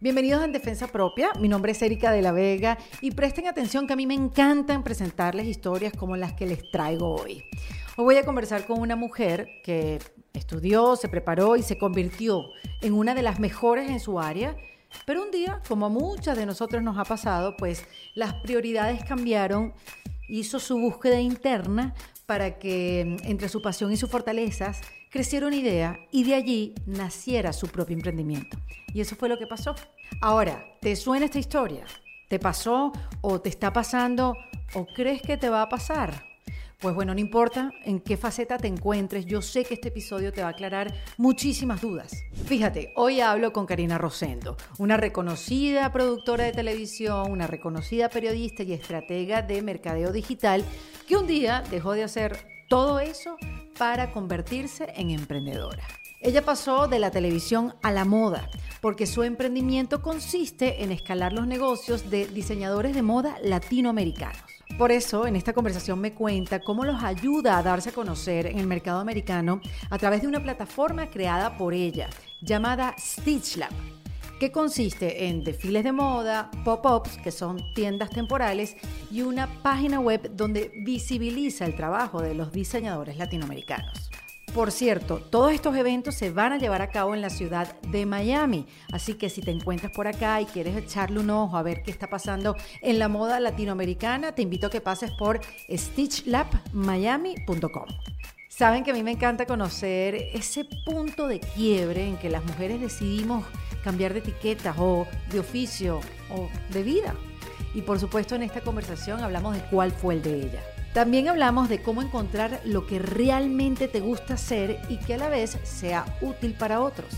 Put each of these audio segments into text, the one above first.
Bienvenidos en Defensa Propia. Mi nombre es Erika de la Vega y presten atención que a mí me encantan presentarles historias como las que les traigo hoy. Hoy voy a conversar con una mujer que estudió, se preparó y se convirtió en una de las mejores en su área. Pero un día, como a muchas de nosotros nos ha pasado, pues las prioridades cambiaron, hizo su búsqueda interna para que entre su pasión y sus fortalezas creciera una idea y de allí naciera su propio emprendimiento. Y eso fue lo que pasó. Ahora, ¿te suena esta historia? ¿Te pasó o te está pasando o crees que te va a pasar? Pues bueno, no importa en qué faceta te encuentres, yo sé que este episodio te va a aclarar muchísimas dudas. Fíjate, hoy hablo con Karina Rosendo, una reconocida productora de televisión, una reconocida periodista y estratega de mercadeo digital que un día dejó de hacer todo eso para convertirse en emprendedora. Ella pasó de la televisión a la moda, porque su emprendimiento consiste en escalar los negocios de diseñadores de moda latinoamericanos. Por eso, en esta conversación me cuenta cómo los ayuda a darse a conocer en el mercado americano a través de una plataforma creada por ella, llamada Stitch Lab, que consiste en desfiles de moda, pop-ups, que son tiendas temporales, y una página web donde visibiliza el trabajo de los diseñadores latinoamericanos. Por cierto, todos estos eventos se van a llevar a cabo en la ciudad de Miami, así que si te encuentras por acá y quieres echarle un ojo a ver qué está pasando en la moda latinoamericana, te invito a que pases por stitchlabmiami.com. Saben que a mí me encanta conocer ese punto de quiebre en que las mujeres decidimos cambiar de etiquetas o de oficio o de vida. Y por supuesto en esta conversación hablamos de cuál fue el de ella. También hablamos de cómo encontrar lo que realmente te gusta hacer y que a la vez sea útil para otros.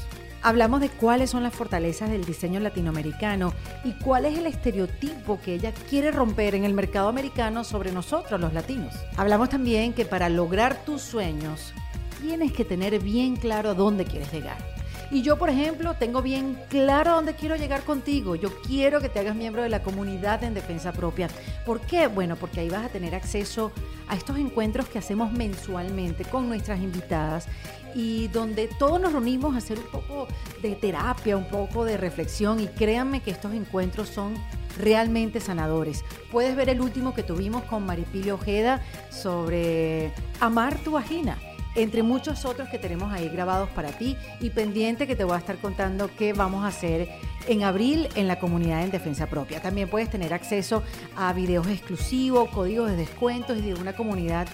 Hablamos de cuáles son las fortalezas del diseño latinoamericano y cuál es el estereotipo que ella quiere romper en el mercado americano sobre nosotros los latinos. Hablamos también que para lograr tus sueños tienes que tener bien claro a dónde quieres llegar. Y yo, por ejemplo, tengo bien claro dónde quiero llegar contigo. Yo quiero que te hagas miembro de la comunidad en defensa propia. ¿Por qué? Bueno, porque ahí vas a tener acceso a estos encuentros que hacemos mensualmente con nuestras invitadas y donde todos nos reunimos a hacer un poco de terapia, un poco de reflexión y créanme que estos encuentros son realmente sanadores. Puedes ver el último que tuvimos con Maripilio Ojeda sobre amar tu vagina entre muchos otros que tenemos ahí grabados para ti y pendiente que te voy a estar contando qué vamos a hacer en abril en la comunidad en defensa propia. También puedes tener acceso a videos exclusivos, códigos de descuentos y de una comunidad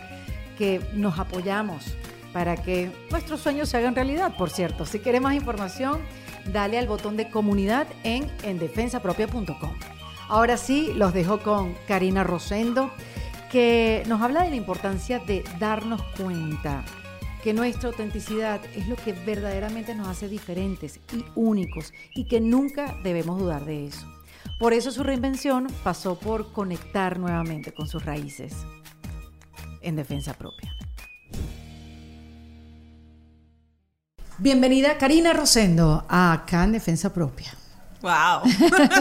que nos apoyamos para que nuestros sueños se hagan realidad, por cierto. Si quieres más información, dale al botón de comunidad en endefensapropia.com. Ahora sí, los dejo con Karina Rosendo, que nos habla de la importancia de darnos cuenta que nuestra autenticidad es lo que verdaderamente nos hace diferentes y únicos y que nunca debemos dudar de eso. Por eso su reinvención pasó por conectar nuevamente con sus raíces en defensa propia. Bienvenida Karina Rosendo a acá en Defensa Propia. Wow.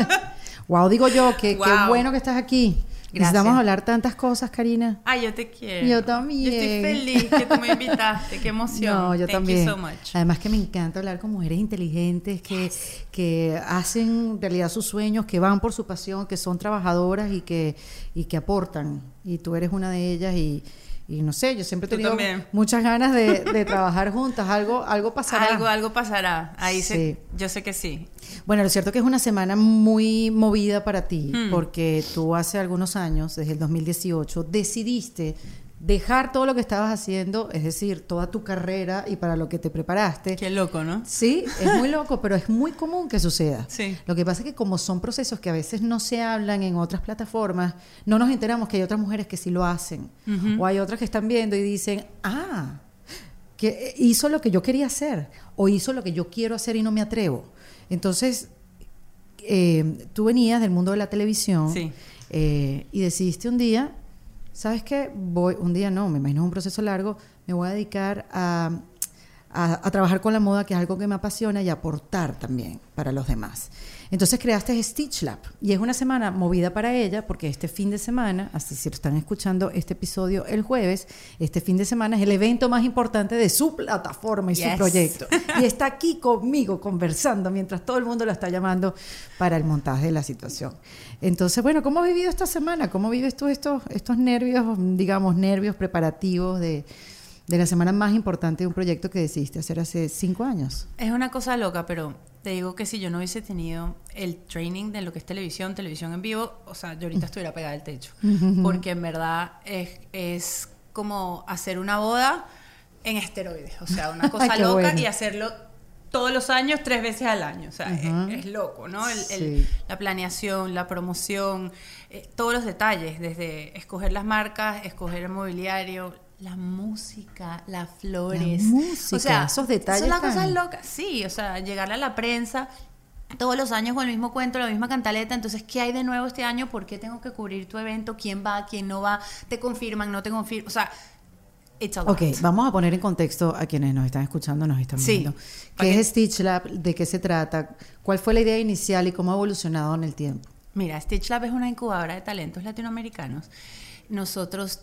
wow, digo yo, que qué bueno que estás aquí. Gracias. Necesitamos hablar tantas cosas, Karina. Ay, yo te quiero. Yo también. Yo estoy feliz que tú me invitaste. Qué emoción. No, yo Thank también. You so much. Además que me encanta hablar con mujeres inteligentes que, que hacen realidad sus sueños, que van por su pasión, que son trabajadoras y que, y que aportan. Y tú eres una de ellas y, y no sé, yo siempre he tenido muchas ganas de, de trabajar juntas. Algo, algo pasará. Algo, algo pasará. Ahí Sí. se, yo sé que sí. Bueno, lo cierto es que es una semana muy movida para ti, Hmm. porque tú hace algunos años, desde el 2018, decidiste dejar todo lo que estabas haciendo, es decir, toda tu carrera y para lo que te preparaste. Qué loco, ¿no? Sí, es muy loco, pero es muy común que suceda. Sí. Lo que pasa es que como son procesos que a veces no se hablan en otras plataformas, no nos enteramos que hay otras mujeres que sí lo hacen. O hay otras que están viendo y dicen, ah, que hizo lo que yo quería hacer o hizo lo que yo quiero hacer y no me atrevo. Entonces, eh, tú venías del mundo de la televisión Sí. eh, y decidiste un día, ¿sabes qué? Voy, un día no, me imagino un proceso largo, me voy a dedicar a, a, trabajar con la moda, que es algo que me apasiona, y aportar también para los demás. Entonces creaste Stitch Lab y es una semana movida para ella porque este fin de semana, así si están escuchando este episodio el jueves, este fin de semana es el evento más importante de su plataforma y su proyecto. Y está aquí conmigo conversando mientras todo el mundo la está llamando para el montaje de la situación. Entonces, bueno, ¿cómo has vivido esta semana? ¿Cómo vives tú estos, estos nervios, digamos, nervios preparativos de de la semana más importante de un proyecto que decidiste hacer hace cinco años. Es una cosa loca, pero te digo que si yo no hubiese tenido el training de lo que es televisión, televisión en vivo, o sea, yo ahorita estuviera pegada al techo. Porque en verdad es, es como hacer una boda en esteroides, o sea, una cosa loca y hacerlo todos los años, tres veces al año. O sea, es, loco, ¿no? la planeación, la promoción, eh, todos los detalles, desde escoger las marcas, escoger el mobiliario, la música, las flores. o sea, esos detalles. Son las cosas locas. Sí, o sea, llegarle a la prensa todos los años con el mismo cuento, la misma cantaleta. Entonces, ¿qué hay de nuevo este año? ¿Por qué tengo que cubrir tu evento? ¿Quién va? ¿Quién no va? ¿Te confirman? ¿No te confirman? O sea, it's a lot. Ok, vamos a poner en contexto a quienes nos están escuchando, nos están viendo. ¿Qué es Stitch Lab? ¿De qué se trata? ¿Cuál fue la idea inicial y cómo ha evolucionado en el tiempo? Mira, Stitch Lab es una incubadora de talentos latinoamericanos. Nosotros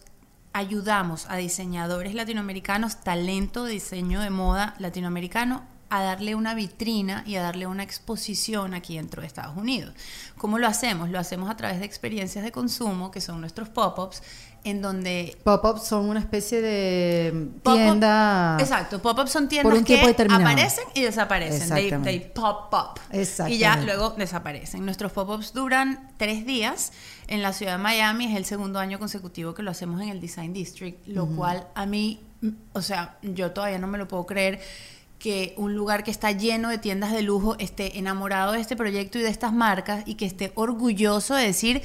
ayudamos a diseñadores latinoamericanos, talento de diseño de moda latinoamericano, a darle una vitrina y a darle una exposición aquí dentro de Estados Unidos. ¿Cómo lo hacemos? Lo hacemos a través de experiencias de consumo, que son nuestros pop-ups, en donde... Pop-ups son una especie de tienda... Exacto, pop-ups son tiendas que aparecen y desaparecen. They, pop up. Y ya luego desaparecen. Nuestros pop-ups duran tres días en la ciudad de Miami. Es el segundo año consecutivo que lo hacemos en el Design District, lo cual a mí, o sea, yo todavía no me lo puedo creer que un lugar que está lleno de tiendas de lujo esté enamorado de este proyecto y de estas marcas y que esté orgulloso de decir,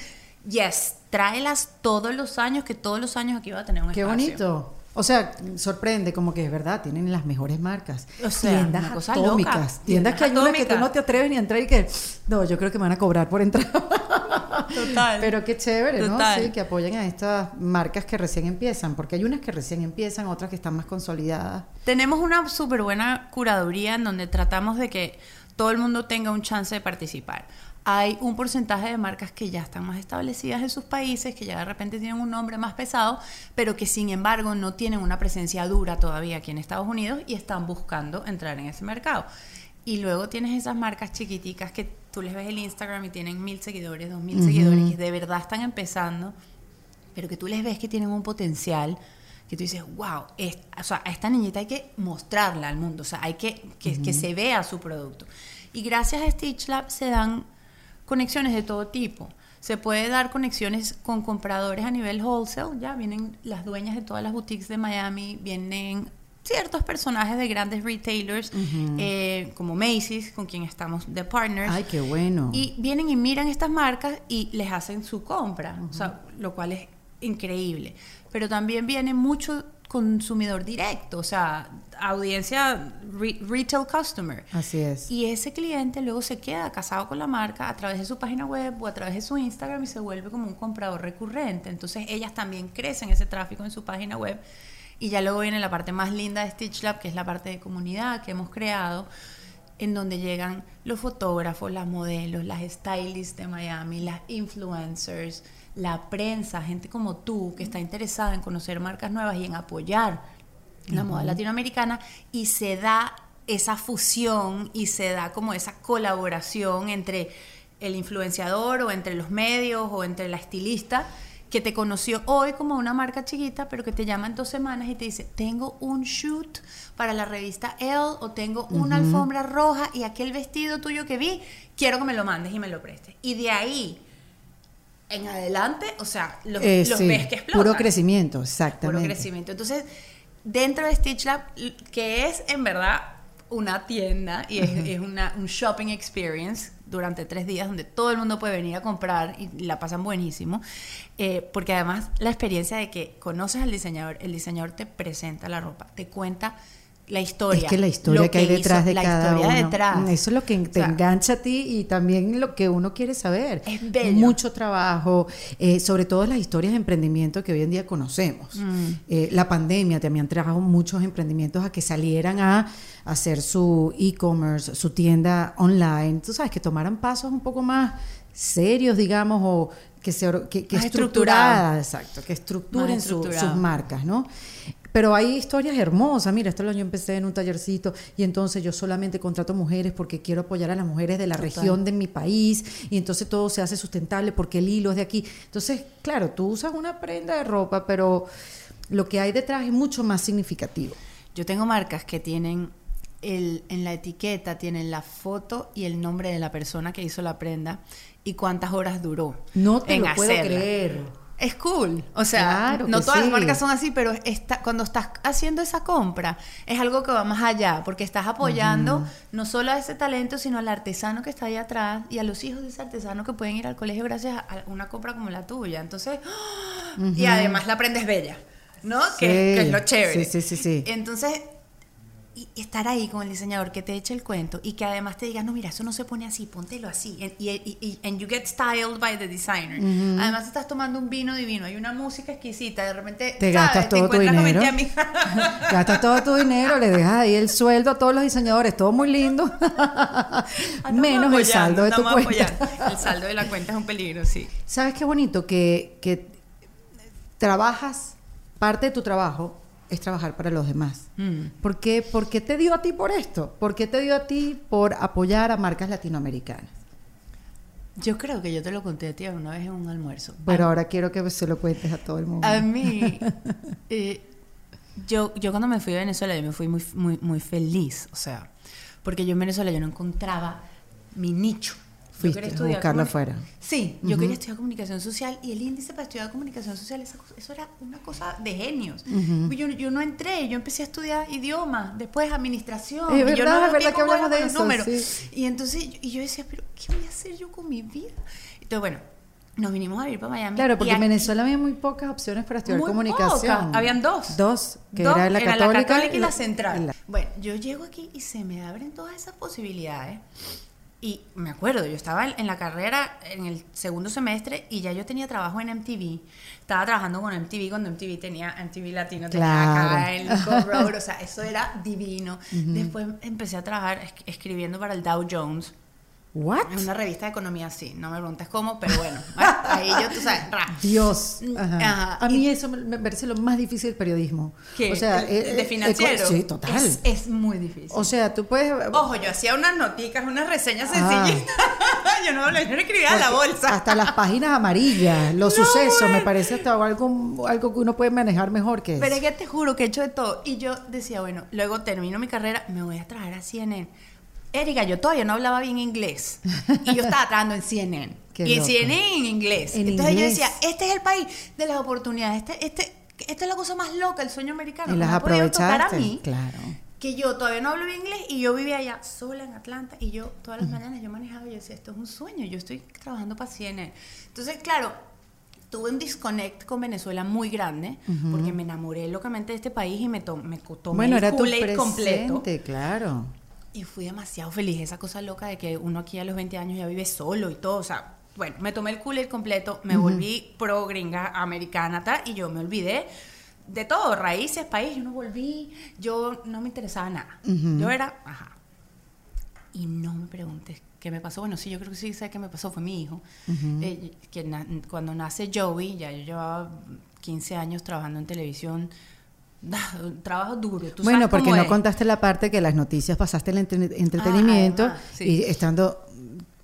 yes, tráelas todos los años, que todos los años aquí va a tener un Qué bonito. O sea, sorprende, como que es verdad, tienen las mejores marcas. O sea, tiendas atómicas. Tiendas, que hay una que tú no te atreves ni a entrar y que, no, yo creo que me van a cobrar por entrar. Total. Pero qué chévere, ¿no? Sí, que apoyen a estas marcas que recién empiezan, porque hay unas que recién empiezan, otras que están más consolidadas. Tenemos una súper buena curaduría en donde tratamos de que todo el mundo tenga un chance de participar hay un porcentaje de marcas que ya están más establecidas en sus países, que ya de repente tienen un nombre más pesado, pero que sin embargo no tienen una presencia dura todavía aquí en Estados Unidos y están buscando entrar en ese mercado. Y luego tienes esas marcas chiquiticas que tú les ves el Instagram y tienen mil seguidores, dos mil seguidores, que de verdad están empezando, pero que tú les ves que tienen un potencial que tú dices, wow, o sea, a esta niñita hay que mostrarla al mundo, o sea, hay que que, que se vea su producto. Y gracias a Stitch Lab se dan conexiones de todo tipo. Se puede dar conexiones con compradores a nivel wholesale, ya vienen las dueñas de todas las boutiques de Miami, vienen ciertos personajes de grandes retailers eh, como Macy's, con quien estamos de partners. Ay, qué bueno. Y vienen y miran estas marcas y les hacen su compra, o sea, lo cual es increíble. Pero también viene mucho consumidor directo, o sea, audiencia retail customer. Así es. Y ese cliente luego se queda casado con la marca a través de su página web o a través de su Instagram y se vuelve como un comprador recurrente. Entonces ellas también crecen ese tráfico en su página web. Y ya luego viene la parte más linda de Stitch Lab, que es la parte de comunidad que hemos creado, en donde llegan los fotógrafos, las modelos, las stylists de Miami, las influencers, la prensa, gente como tú que está interesada en conocer marcas nuevas y en apoyar la moda latinoamericana y se da esa fusión y se da como esa colaboración entre el influenciador o entre los medios o entre la estilista que te conoció hoy como una marca chiquita, pero que te llama en dos semanas y te dice, tengo un shoot para la revista Elle o tengo una alfombra roja y aquel vestido tuyo que vi, quiero que me lo mandes y me lo prestes. Y de ahí en adelante, o sea, los, eh, ves que explotan. Puro crecimiento, exactamente. Puro crecimiento. Entonces, dentro de Stitch Lab, que es en verdad una tienda y es, una, un shopping experience durante tres días donde todo el mundo puede venir a comprar y la pasan buenísimo, eh, porque además la experiencia de que conoces al diseñador, el diseñador te presenta la ropa, te cuenta la historia. Es que la historia que, hay detrás hizo, de la cada historia uno. detrás. Eso es lo que te O sea, engancha a ti y también lo que uno quiere saber. Es bello. Mucho trabajo, eh, sobre todo las historias de emprendimiento que hoy en día conocemos. Mm. Eh, la pandemia también trajo muchos emprendimientos a que salieran a hacer su e-commerce, su tienda online. Tú sabes, que tomaran pasos un poco más serios, digamos, o que se que, que estructuradas, exacto, que estructuren su- sus marcas, ¿no? Pero hay historias hermosas. Mira, esto lo yo empecé en un tallercito y entonces yo solamente contrato mujeres porque quiero apoyar a las mujeres de la Total. región de mi país y entonces todo se hace sustentable porque el hilo es de aquí. Entonces, claro, tú usas una prenda de ropa, pero lo que hay detrás es mucho más significativo. Yo tengo marcas que tienen el, en la etiqueta tienen la foto y el nombre de la persona que hizo la prenda y cuántas horas duró. No te en lo puedo hacerla. creer. Es cool. O sea, Claro no todas sí. las marcas son así, pero está, cuando estás haciendo esa compra, es algo que va más allá, porque estás apoyando no solo a ese talento, sino al artesano que está ahí atrás y a los hijos de ese artesano que pueden ir al colegio gracias a una compra como la tuya. Entonces, y además la prenda es bella, ¿no? Sí. Que, que es lo chévere. Sí, sí, sí, sí. Entonces, y estar ahí con el diseñador que te eche el cuento y que además te diga, no, mira, eso no se pone así, póntelo así. And, y, and you get styled by the designer. Además, estás tomando un vino divino, hay una música exquisita, de repente Te ¿sabes? gastas todo tu encuentras con dinero. 20 amigas. Gastas todo tu dinero, le dejas ahí el sueldo a todos los diseñadores, todo muy lindo. Estamos Menos el saldo de tu cuenta. apoyando. El saldo de la cuenta es un peligro, sí. ¿Sabes qué bonito? Que, que trabajas, parte de tu trabajo es trabajar para los demás. Mm. ¿Por qué, por qué te dio a ti por esto? ¿Por qué te dio a ti por apoyar a marcas latinoamericanas? Yo creo que yo te lo conté a ti una vez en un almuerzo. Pero ahora quiero que se lo cuentes a todo el mundo. A mí, eh, yo, yo cuando me fui a Venezuela, yo me fui muy, muy, muy feliz, o sea, porque yo en Venezuela yo no encontraba mi nicho. Yo Fuiste quería a estudiar afuera. Sí, yo quería estudiar comunicación social y el índice para estudiar comunicación social, esa cosa- eso era una cosa de genios. yo, yo no entré, yo empecé a estudiar idiomas, después administración. Es y yo verdad, no es verdad que hablamos de eso, números. sí. Y entonces yo- y yo decía, pero ¿qué voy a hacer yo con mi vida? Entonces, bueno, nos vinimos a vivir para Miami. Claro, porque en Venezuela había muy pocas opciones para estudiar muy comunicación. pocas. Habían dos. Dos, que Dos, era la católica, y la central. y la- Bueno, yo llego aquí y se me abren todas esas posibilidades. Y me acuerdo, yo estaba en la carrera en el segundo semestre y ya yo tenía trabajo en MTV. Estaba trabajando con MTV cuando MTV tenía MTV Latino, tenía acá Claro. el Road, o sea, eso era divino. Después empecé a trabajar es- escribiendo para el Dow Jones. ¿What? En una revista de economía, sí. No me preguntes cómo, pero bueno. Ahí yo, tú sabes, ra. Dios. Mm, Ajá. ajá, A mí y- eso me, parece lo más difícil del periodismo. ¿Qué? O sea, ¿El- eh, el de eh, financiero. eh, sí, total. Es, es muy difícil. O sea, tú puedes. Ojo, yo hacía unas noticas, unas reseñas Ah. sencillitas. yo no no escribía en la bolsa. Hasta las páginas amarillas, los No, sucesos, me bueno. parece hasta algo, algo que uno puede manejar mejor que Pero eso. es que te juro que he hecho de todo. Y yo decía, bueno, luego termino mi carrera, me voy a trabajar a CNN. Erika, yo todavía no hablaba bien inglés. Y yo estaba trabajando en CNN. Qué y en loco. CNN en inglés. En Entonces yo inglés. decía, este es el país de las oportunidades. Este, este, esta es la cosa más loca, el sueño americano. y las aprovechaste. mí. Claro. que yo todavía no hablo bien inglés y yo vivía allá sola en Atlanta y yo todas las mañanas yo manejaba y yo decía, esto es un sueño, yo estoy trabajando para CNN. Entonces, claro, tuve un disconnect con Venezuela muy grande porque me enamoré locamente de este país y me, to- me tomé Bueno, el era tu completo. claro. Y fui demasiado feliz, esa cosa loca de que uno aquí a los 20 años ya vive solo y todo, o sea, bueno, me tomé el Kool-Aid completo, me volví pro gringa americana tal, y yo me olvidé de todo, raíces, país, yo no volví, yo no me interesaba nada. Yo era, ajá. Y no me preguntes qué me pasó. Bueno, sí, yo creo que sí sé qué me pasó, fue mi hijo. Eh, que na- cuando nace Joey, ya yo llevaba 15 años trabajando en televisión, un trabajo duro. ¿tú Bueno, sabes porque no es? contaste la parte que las noticias pasaste el entre- entretenimiento además, sí. y estando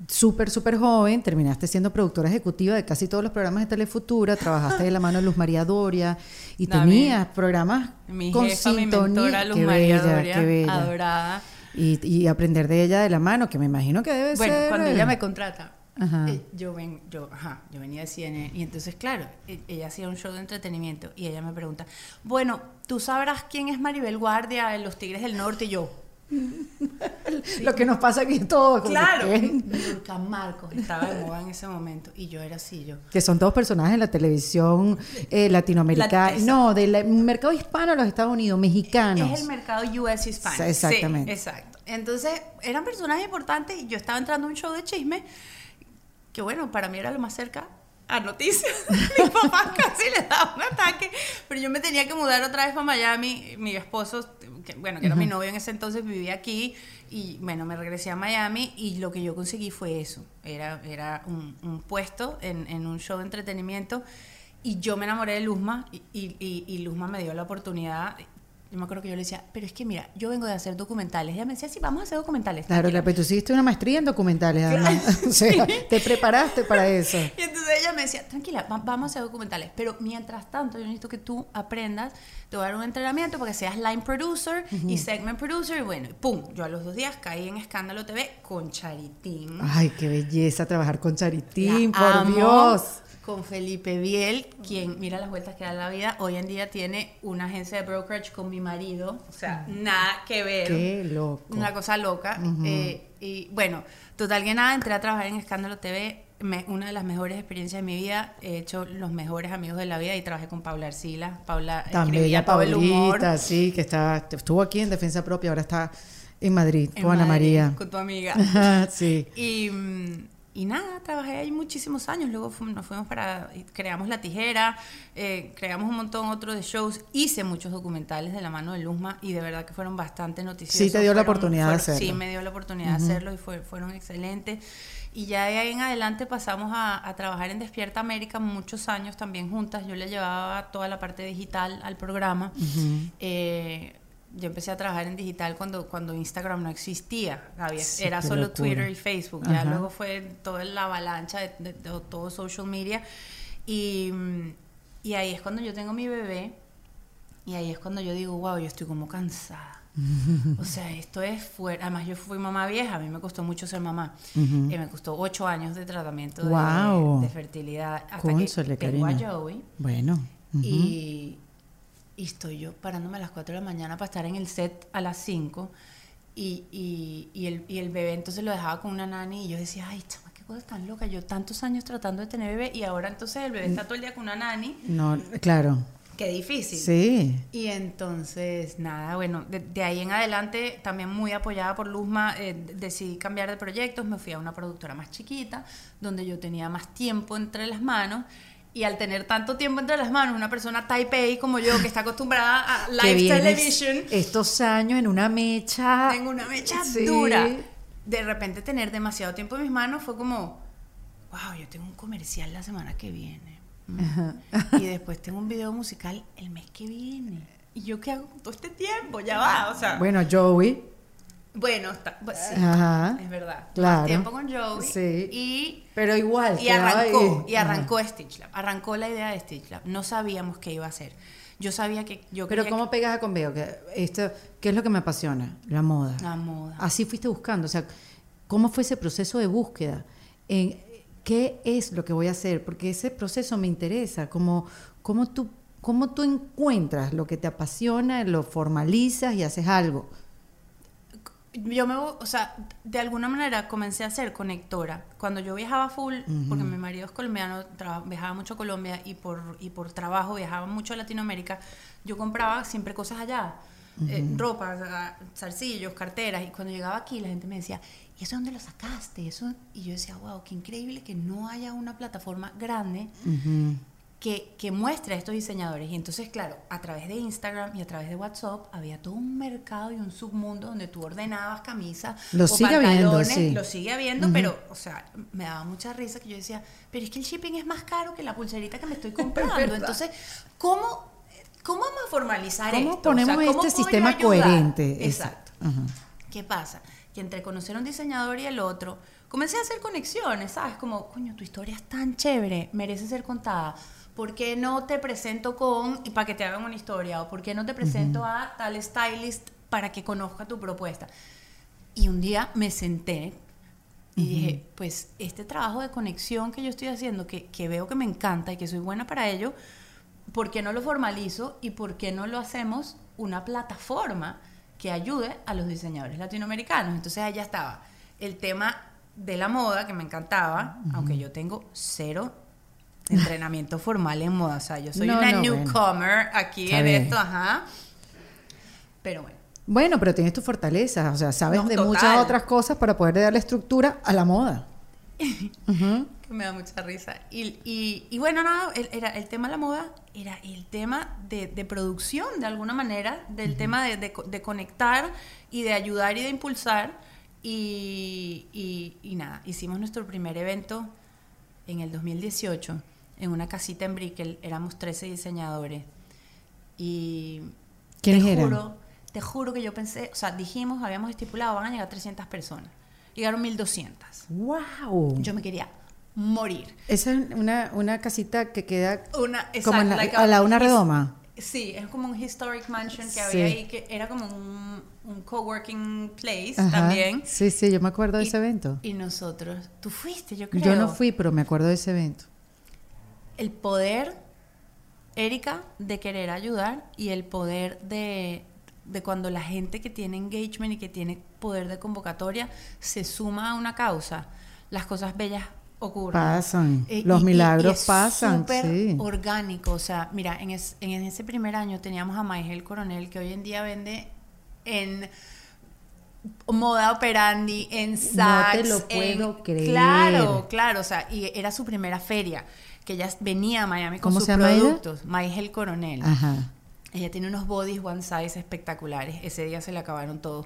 súper, súper joven, terminaste siendo productora ejecutiva de casi todos los programas de Telefutura, trabajaste de la mano de Luz María Doria y No, tenías programas Mi con jefa, mi sintonía. mentora, Luz Qué María bella, Doria, qué bella. adorada. Y, y aprender de ella de la mano, que me imagino que debe Bueno, ser... cuando eh, ella me contrata, Ajá. eh, yo, ven, yo, ajá, yo venía de CNN y entonces, claro, e- ella hacía un show de entretenimiento y ella me pregunta, bueno, ¿tú sabrás quién es Maribel Guardia en Los Tigres del Norte? Y yo, Lo que nos pasa aquí como Claro, Nurka Marcos estaba de moda en ese momento y yo era así, yo. Que son todos personajes de la televisión eh, latinoamericana. La- no, del mercado hispano de los Estados Unidos, mexicanos. Es el mercado US hispano. Sí, exactamente. Sí, exacto. Entonces, eran personajes importantes y yo estaba entrando a un show de chisme que, bueno, para mí era lo más cerca a noticias. Mi papá casi le daba un ataque, pero yo me tenía que mudar otra vez para Miami. Mi esposo, que, bueno, que era mi novio en ese entonces, vivía aquí y, bueno, me regresé a Miami y lo que yo conseguí fue eso. Era, era un, un puesto en, en un show de entretenimiento y yo me enamoré de Luzma y- y Luzma me dio la oportunidad. Yo me acuerdo que yo le decía, pero es que mira, yo vengo de hacer documentales. Ella me decía, sí, vamos a hacer documentales. Claro, tranquila". la, pero tú hiciste una maestría en documentales, además. o sea, te preparaste para eso. Y entonces ella me decía, tranquila, va- vamos a hacer documentales. Pero mientras tanto, yo necesito que tú aprendas, te voy a dar un entrenamiento para que seas line producer y segment producer. Y bueno, y pum, yo a los dos días caí en Escándalo TV con Charitín. Ay, qué belleza trabajar con Charitín, La por amo, Dios. Con Felipe Biel, quien mira las vueltas que da la vida. Hoy en día tiene una agencia de brokerage con mi marido. O sea, nada que ver. Qué loco. Una cosa loca. Eh, y bueno, total que nada, entré a trabajar en Escándalo TV. me- una de las mejores experiencias de mi vida. He hecho los mejores amigos de la vida y trabajé con Paula Arcila. Paula Tan escribía el humor Paulita, sí, que está, estuvo aquí en Defensa Propia, ahora está en Madrid, en con Ana María. Con tu amiga. Sí. Y, mm, y nada, trabajé ahí muchísimos años. Luego fu- nos fuimos para. Creamos La Tijera, eh, creamos un montón otros de shows. Hice muchos documentales de la mano de Luzma y de verdad que fueron bastante noticiosos. Sí, te dio la Fueron- oportunidad de fueron- Sí, hacerlo. me dio la oportunidad de hacerlo y fue- fueron excelentes. Y ya de ahí en adelante pasamos a, a trabajar en Despierta América muchos años también juntas. Yo le llevaba toda la parte digital al programa. Eh, yo empecé a trabajar en digital cuando, cuando Instagram no existía. Había- Sí, era solo locura. Twitter y Facebook. Ya Ajá. luego fue toda la avalancha de, de- de todo social media. Y, y ahí es cuando yo tengo mi bebé. Y ahí es cuando yo digo, wow, yo estoy como cansada. o sea, esto es fuera. Además, yo fui mamá vieja. A mí me costó mucho ser mamá. Eh, me costó ocho años de tratamiento de- fertilidad. Hasta que tengo a. Joey. Bueno. Y, y estoy yo parándome a las 4 de la mañana para estar en el set a las 5. Y, y, y el, y el bebé entonces lo dejaba con una nani y yo decía, ay, chama, qué cosa tan loca. Yo tantos años tratando de tener bebé y ahora entonces el bebé está todo el día con una nani. No, claro. Qué difícil. Sí. Y entonces, nada, bueno, de, de ahí en adelante, también muy apoyada por Luzma, eh, decidí cambiar de proyectos, me fui a una productora más chiquita, donde yo tenía más tiempo entre las manos. Y al tener tanto tiempo entre las manos, una persona type A como yo, que está acostumbrada a live television, Estos años en una mecha. tengo una mecha Sí. dura. De repente tener demasiado tiempo en mis manos fue como, wow, yo tengo un comercial la semana que viene. Mm. Y después tengo un video musical el mes que viene. ¿Y yo qué hago con todo este tiempo? Ya va, o sea. Bueno, Joey. Bueno, está, pues, sí, Ajá. es verdad. Claro. Más tiempo con Joey. Sí. Y, Pero igual. y arrancó, y arrancó Ajá. Stitch Lab. Arrancó la idea de Stitch Lab. No sabíamos qué iba a hacer. Yo sabía que yo Pero ¿cómo pegas a Conveo? Que esto, ¿Qué es lo que me apasiona? La moda. la moda. Así fuiste buscando. O sea, ¿cómo fue ese proceso de búsqueda? En, ¿Qué es lo que voy a hacer? Porque ese proceso me interesa. ¿Cómo, cómo, tú, ¿Cómo tú encuentras lo que te apasiona, lo formalizas y haces algo? Yo me, o sea, de alguna manera comencé a ser conectora. Cuando yo viajaba full, porque mi marido es colombiano, viajaba mucho a Colombia y por, y por trabajo viajaba mucho a Latinoamérica, yo compraba siempre cosas allá. Eh, ropa, zarcillos, carteras. Y cuando llegaba aquí, la gente me decía, ¿y eso dónde lo sacaste? Eso? Y yo decía, wow, qué increíble que no haya una plataforma grande. Que, que muestre a estos diseñadores. Y entonces, claro, a través de Instagram y a través de WhatsApp había todo un mercado y un submundo donde tú ordenabas camisas Lo o sigue habiendo, sí. lo sigue habiendo, pero, o sea, me daba mucha risa que yo decía, pero es que el shipping es más caro que la pulserita que me estoy comprando. entonces, ¿cómo, ¿cómo vamos a formalizar ¿Cómo esto? O sea, ponemos ¿cómo este sistema coherente? Exacto. ¿Qué pasa? Que entre conocer a un diseñador y el otro, comencé a hacer conexiones, ¿sabes? Como, coño, tu historia es tan chévere, merece ser contada. ¿Por qué no te presento con, y para que te hagan una historia? ¿O por qué no te presento a tal stylist para que conozca tu propuesta? Y un día me senté y dije, pues este trabajo de conexión que yo estoy haciendo, que, que veo que me encanta y que soy buena para ello, ¿por qué no lo formalizo y por qué no lo hacemos una plataforma que ayude a los diseñadores latinoamericanos. Entonces allá estaba el tema de la moda, que me encantaba, aunque yo tengo cero entrenamiento formal en moda. O sea, yo soy No, una no, newcomer aquí Está en bien. esto, ajá. Pero bueno. Bueno, pero tienes tus fortalezas, o sea, sabes No, de total. muchas otras cosas para poder darle estructura a la moda. Que me da mucha risa. Y, y- y bueno, nada, el, era, el tema de la moda era el tema de, de producción, de alguna manera, del tema de, de co- de conectar y de ayudar y de impulsar. Y, y- y nada, hicimos nuestro primer evento en el 2018 en una casita en Brickell, éramos 13 diseñadores. Y ¿Quiénes te eran? juro, te juro que yo pensé, o sea, dijimos, habíamos estipulado, van a llegar 300 personas. Llegaron 1200. ¡Wow! Yo me quería morir. Esa es una, una casita que queda Una, como en la- like a la una redoma. Sí, es como un historic mansion que Sí. había ahí, que era como un, un coworking place Ajá. también. Sí, sí, yo me acuerdo de Y- ese evento. Y nosotros, tú fuiste, yo creo. Yo no fui, pero me acuerdo de ese evento. El poder, Erika, de querer ayudar y el poder de, de cuando la gente que tiene engagement y que tiene poder de convocatoria se suma a una causa, las cosas bellas ocurren. Pasan, Eh, los y- milagros y es pasan, súper sí. orgánico. O sea, mira, en, es- en ese primer año teníamos a Maigel Coronel, que hoy en día vende en moda operandi, en No Saks. te lo puedo en- creer. Claro, claro. O sea, y era su primera feria, que ella venía a Miami con ¿Cómo sus productos. Maigel Coronel. Ajá. Ella tiene unos bodies one size espectaculares. Ese día se le acabaron todos.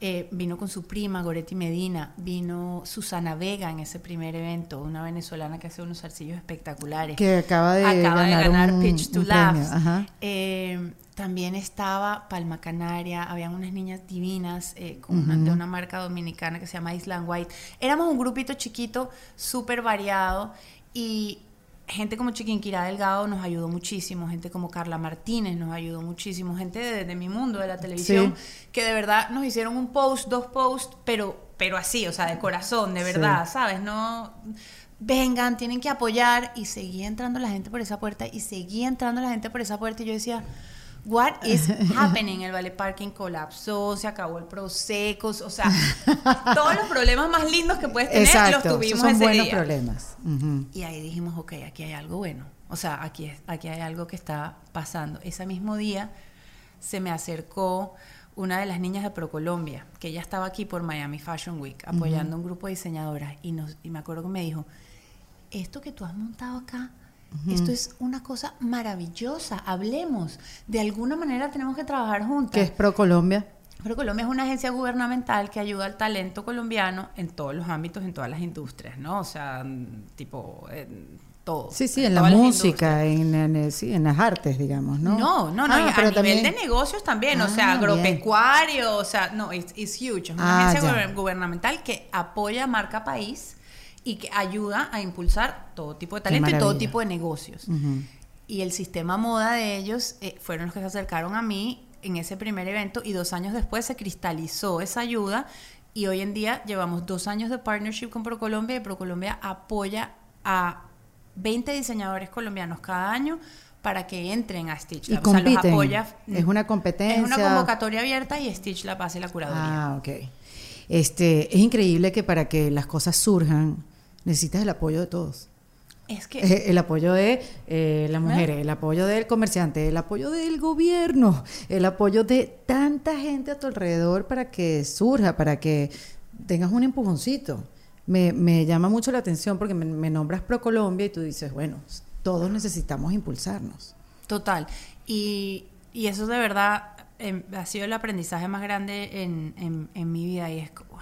Eh, vino con su prima, Goretti Medina. Vino Susana Vega en ese primer evento, una venezolana que hace unos zarcillos espectaculares. Que acaba de Acaba de ganar un- Pitch to Laughs. Eh, también estaba Palma Canaria, habían unas niñas divinas eh, con una- de una marca dominicana que se llama Island White. Éramos un grupito chiquito, súper variado y gente como Chiquinquirá Delgado nos ayudó muchísimo, gente como Carla Martínez nos ayudó muchísimo, gente de, de mi mundo, de la televisión, que de verdad nos hicieron un post, dos posts, pero, pero así, o sea, de corazón, de Sí. verdad, ¿sabes? No vengan, tienen que apoyar y seguía entrando la gente por esa puerta y seguía entrando la gente por esa puerta y yo decía, what is happening? El Valley Parking colapsó, se acabó el Prosecco, o sea, todos los problemas más lindos que puedes tener Exacto, los tuvimos son ese buenos día. problemas. Ujú. Y ahí dijimos, ok, aquí hay algo bueno. O sea, aquí, es- aquí hay algo que está pasando. Ese mismo día se me acercó una de las niñas de ProColombia, que ella estaba aquí por Miami Fashion Week, apoyando un grupo de diseñadoras. Y, nos, y me acuerdo que me dijo, esto que tú has montado acá, esto es una cosa maravillosa, hablemos. De alguna manera tenemos que trabajar juntas. Que es Pro Colombia. Pero Colombia es una agencia gubernamental que ayuda al talento colombiano en todos los ámbitos, en todas las industrias, ¿no? O sea, tipo, en todo. Sí, sí, en la todas las música, en, en- en- sí, en las artes, digamos, ¿no? No, no, no, Ah, y a nivel también- de negocios también, o Ah, sea, bien. agropecuario, o sea, no, es huge, es una Ah, agencia ya. guber- gubernamental que apoya a marca país y que ayuda a impulsar todo tipo de talento y todo tipo de negocios. Ujú. Y el sistema moda de ellos eh, fueron los que se acercaron a mí en ese primer evento y dos años después se cristalizó esa ayuda y hoy en día llevamos dos años de partnership con ProColombia y ProColombia apoya a 20 diseñadores colombianos cada año para que entren a Stitch Y Lab. O sea, los compiten. apoya. Es una competencia. Es una convocatoria abierta y Stitch Lab hace la curaduría. Ah, ok. Este, es increíble que para que las cosas surjan necesitas el apoyo de todos. Es que Eh, El apoyo de eh, las mujeres, el apoyo del comerciante, el apoyo del gobierno, el apoyo de tanta gente a tu alrededor para que surja, para que tengas un empujoncito. Me, me llama mucho la atención porque me, me nombras Pro Colombia y tú dices, bueno, todos necesitamos impulsarnos. Total. Y, y eso de verdad em, ha sido el aprendizaje más grande en, en- en mi vida. Y es wow,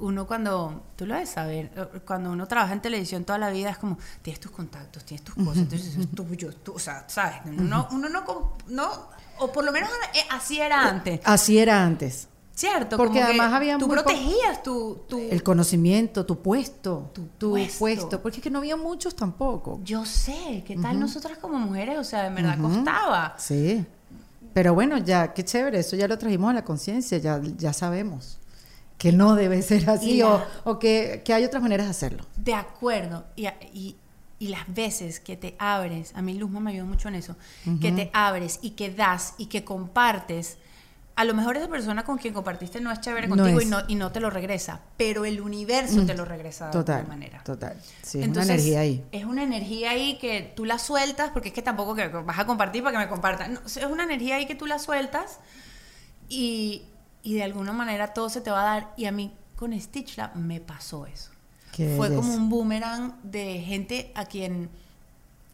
uno cuando, tú lo debes saber, eh, cuando uno trabaja en televisión toda la vida es como, tienes tus contactos, tienes tus cosas, entonces es tuyo, tú, o sea, ¿sabes? Uno, no, uno no, no, o por lo menos eh, así era antes, Así era antes. ¿cierto? Porque Como además había tú protegías tu, tu- El conocimiento, tu puesto, Tu tu, puesto. puesto. porque es que no había muchos tampoco. Yo sé, ¿qué tal nosotras como mujeres? O sea, en verdad costaba. Sí. Pero bueno, ya, qué chévere, eso ya lo trajimos a la conciencia, ya, ya sabemos que no debe ser así o, o que, que hay otras maneras de hacerlo. De acuerdo. Y, y, y las veces que te abres, a mí Luzma me ayudó mucho en eso, que te abres y que das y que compartes, a lo mejor esa persona con quien compartiste no es chévere No contigo y, es. no, y no te lo regresa, pero el universo te lo regresa de Total, alguna manera. total. Sí, es Entonces, una energía ahí. Es una energía ahí que tú la sueltas, porque es que tampoco que vas a compartir para que me compartan. No, es una energía ahí que tú la sueltas y, y de alguna manera todo se te va a dar. Y a mí con Stitch Lab me pasó eso. Qué Fue belleza. como un boomerang de gente a quien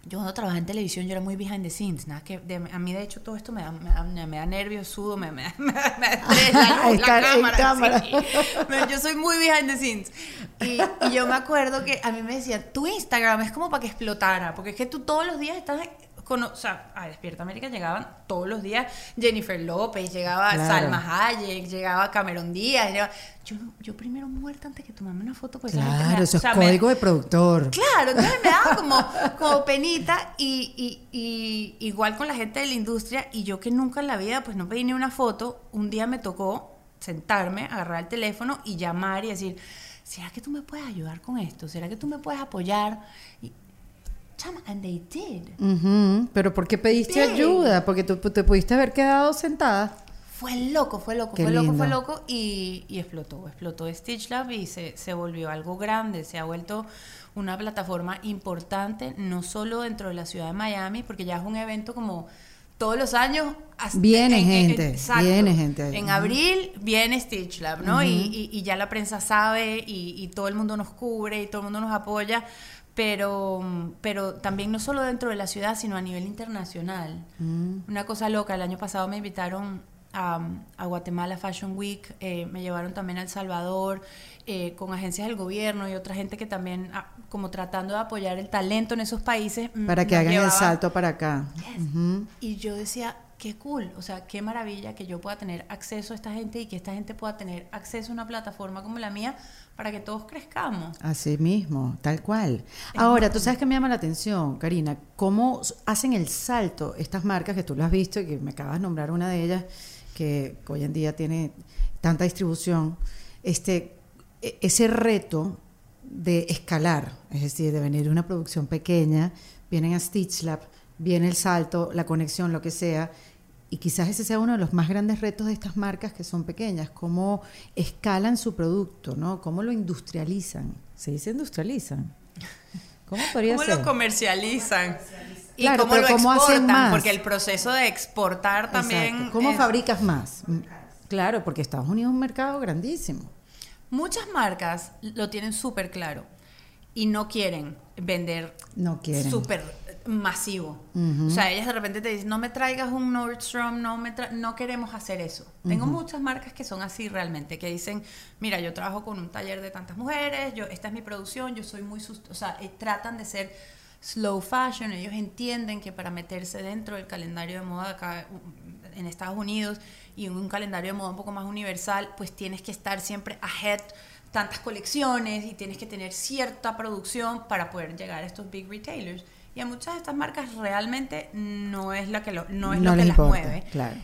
yo cuando trabajé en televisión yo era muy behind the scenes, nada que de- a mí de hecho todo esto me da, me da, me da nervios, sudo, me, me, me, me la luz, la cámara, cámara. sí. Yo soy muy behind the scenes. Y, y yo me acuerdo que a mí me decían, tu Instagram es como para que explotara, porque es que tú todos los días estás con, o sea, a Despierta América llegaban todos los días Jennifer López, llegaba Claro. Salma Hayek, llegaba Cameron Díaz, llegaba- yo, yo primero muerta antes que tomarme una foto. Pues gente me Claro, eso o sea, es me- código de productor. Claro, entonces me daba como, como penita y, y- y igual con la gente de la industria y yo que nunca en la vida pues no pedí ni una foto, un día me tocó sentarme, agarrar el teléfono y llamar y decir, ¿será que tú me puedes ayudar con esto? ¿Será que tú me puedes apoyar? Y, chama, and they did. Ujú, Pero ¿por qué pediste ayuda? Porque tú te pudiste haber quedado sentada. Fue loco, fue loco, Qué fue loco, fue lindo. loco y, y explotó, explotó Stitch Lab y se, se volvió algo grande, se ha vuelto una plataforma importante, no solo dentro de la ciudad de Miami, porque ya es un evento como todos los años. Viene gente, viene gente ahí. En abril viene Stitch Lab, ¿no? y, y- y ya la prensa sabe y, y todo el mundo nos cubre y todo el mundo nos apoya. Pero, pero también no solo dentro de la ciudad, sino a nivel internacional. Mm. Una cosa loca, el año pasado me invitaron a, a Guatemala Fashion Week, eh, me llevaron también a El Salvador, eh, con agencias del gobierno y otra gente que también, ah, como tratando de apoyar el talento en esos países. mm, Para que hagan el salto para acá. Yes. Y yo decía, qué cool, o sea, qué maravilla que yo pueda tener acceso a esta gente y que esta gente pueda tener acceso a una plataforma como la mía para que todos crezcamos. Así mismo, tal cual. Ahora, tú sabes que me llama la atención, Karina, cómo hacen el salto estas marcas que tú lo has visto y que me acabas de nombrar una de ellas que hoy en día tiene tanta distribución, este, ese reto de escalar, es decir, de venir de una producción pequeña, vienen a Stitch Lab, viene el salto, la conexión, lo que sea, y quizás ese sea uno de los más grandes retos de estas marcas que son pequeñas, cómo escalan su producto, ¿no? Cómo lo industrializan. Se dice industrializan. ¿Cómo podría ¿Cómo ser? lo comercializan? Y Claro, cómo pero lo ¿cómo hacen exportan, más? porque el proceso de exportar también... Exacto. ¿Cómo es- fabricas más? Claro, porque Estados Unidos es un mercado grandísimo. Muchas marcas lo tienen súper claro y no quieren vender No quieren. súper masivo. O sea, ellas de repente te dicen, no me traigas un Nordstrom, no, me tra- no queremos hacer eso. Tengo muchas marcas que son así realmente, que dicen, mira, yo trabajo con un taller de tantas mujeres, yo, esta es mi producción, yo soy muy... O sea, eh, tratan de ser slow fashion, ellos entienden que para meterse dentro del calendario de moda acá en Estados Unidos y un calendario de moda un poco más universal, pues tienes que estar siempre ahead tantas colecciones y tienes que tener cierta producción para poder llegar a estos big retailers. Y a muchas de estas marcas realmente no es lo que, lo, no es lo que las importa, mueve. Claro.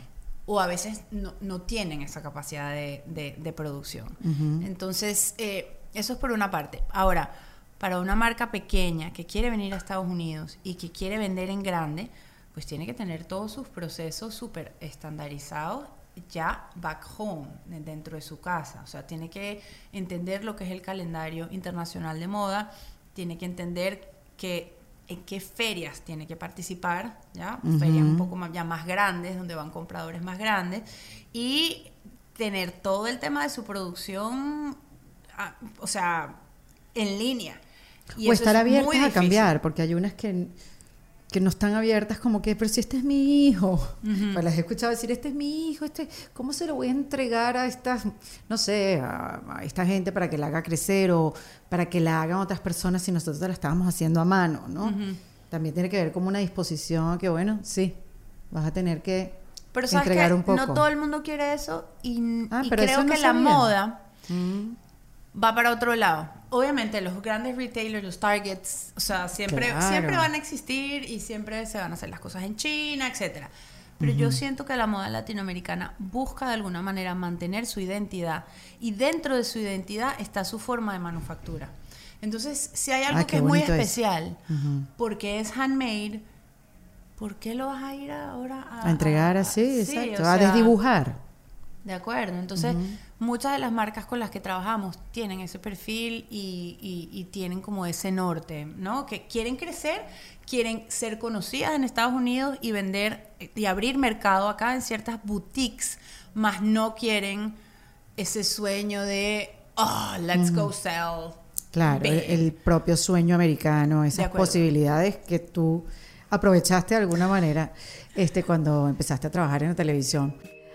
O a veces no, no tienen esa capacidad de, de- de producción. Ujú. Entonces, eh, eso es por una parte. Ahora, para una marca pequeña que quiere venir a Estados Unidos y que quiere vender en grande, pues tiene que tener todos sus procesos súper estandarizados ya back home, de- dentro de su casa. O sea, tiene que entender lo que es el calendario internacional de moda, tiene que entender que en qué ferias tiene que participar, ¿ya? Ferias un poco más, ya más grandes, donde van compradores más grandes, y tener todo el tema de su producción, ah, o sea, en línea. Y o estar es abiertas a cambiar, porque hay unas que, que no están abiertas como que, pero si este es mi hijo. Pues las he escuchado decir, este es mi hijo, este, ¿cómo se lo voy a entregar a estas, no sé, a, a esta gente para que la haga crecer o para que la hagan otras personas si nosotros la estábamos haciendo a mano, ¿no? También tiene que ver como una disposición que, bueno, sí, vas a tener que Pero sabes entregar que un poco. no todo el mundo quiere eso y, Ah, y creo eso no que la moda Mm, va para otro lado. Obviamente los grandes retailers, los targets, o sea, siempre, Claro. siempre van a existir y siempre se van a hacer las cosas en China, etcétera. Pero yo siento que la moda latinoamericana busca de alguna manera mantener su identidad y dentro de su identidad está su forma de manufactura. Entonces, si hay algo Ah, que es muy bonito eso. especial, ujú. porque es handmade, ¿por qué lo vas a ir ahora a, A entregar así, sí, exacto, o a sea, desdibujar. De acuerdo, entonces muchas de las marcas con las que trabajamos tienen ese perfil y, y- y tienen como ese norte, ¿no? Que quieren crecer, quieren ser conocidas en Estados Unidos y vender y abrir mercado acá en ciertas boutiques, más no quieren ese sueño de, oh, let's go sell. Claro, el, big". el propio sueño americano, esas posibilidades que tú aprovechaste de alguna manera este, cuando empezaste a trabajar en la televisión.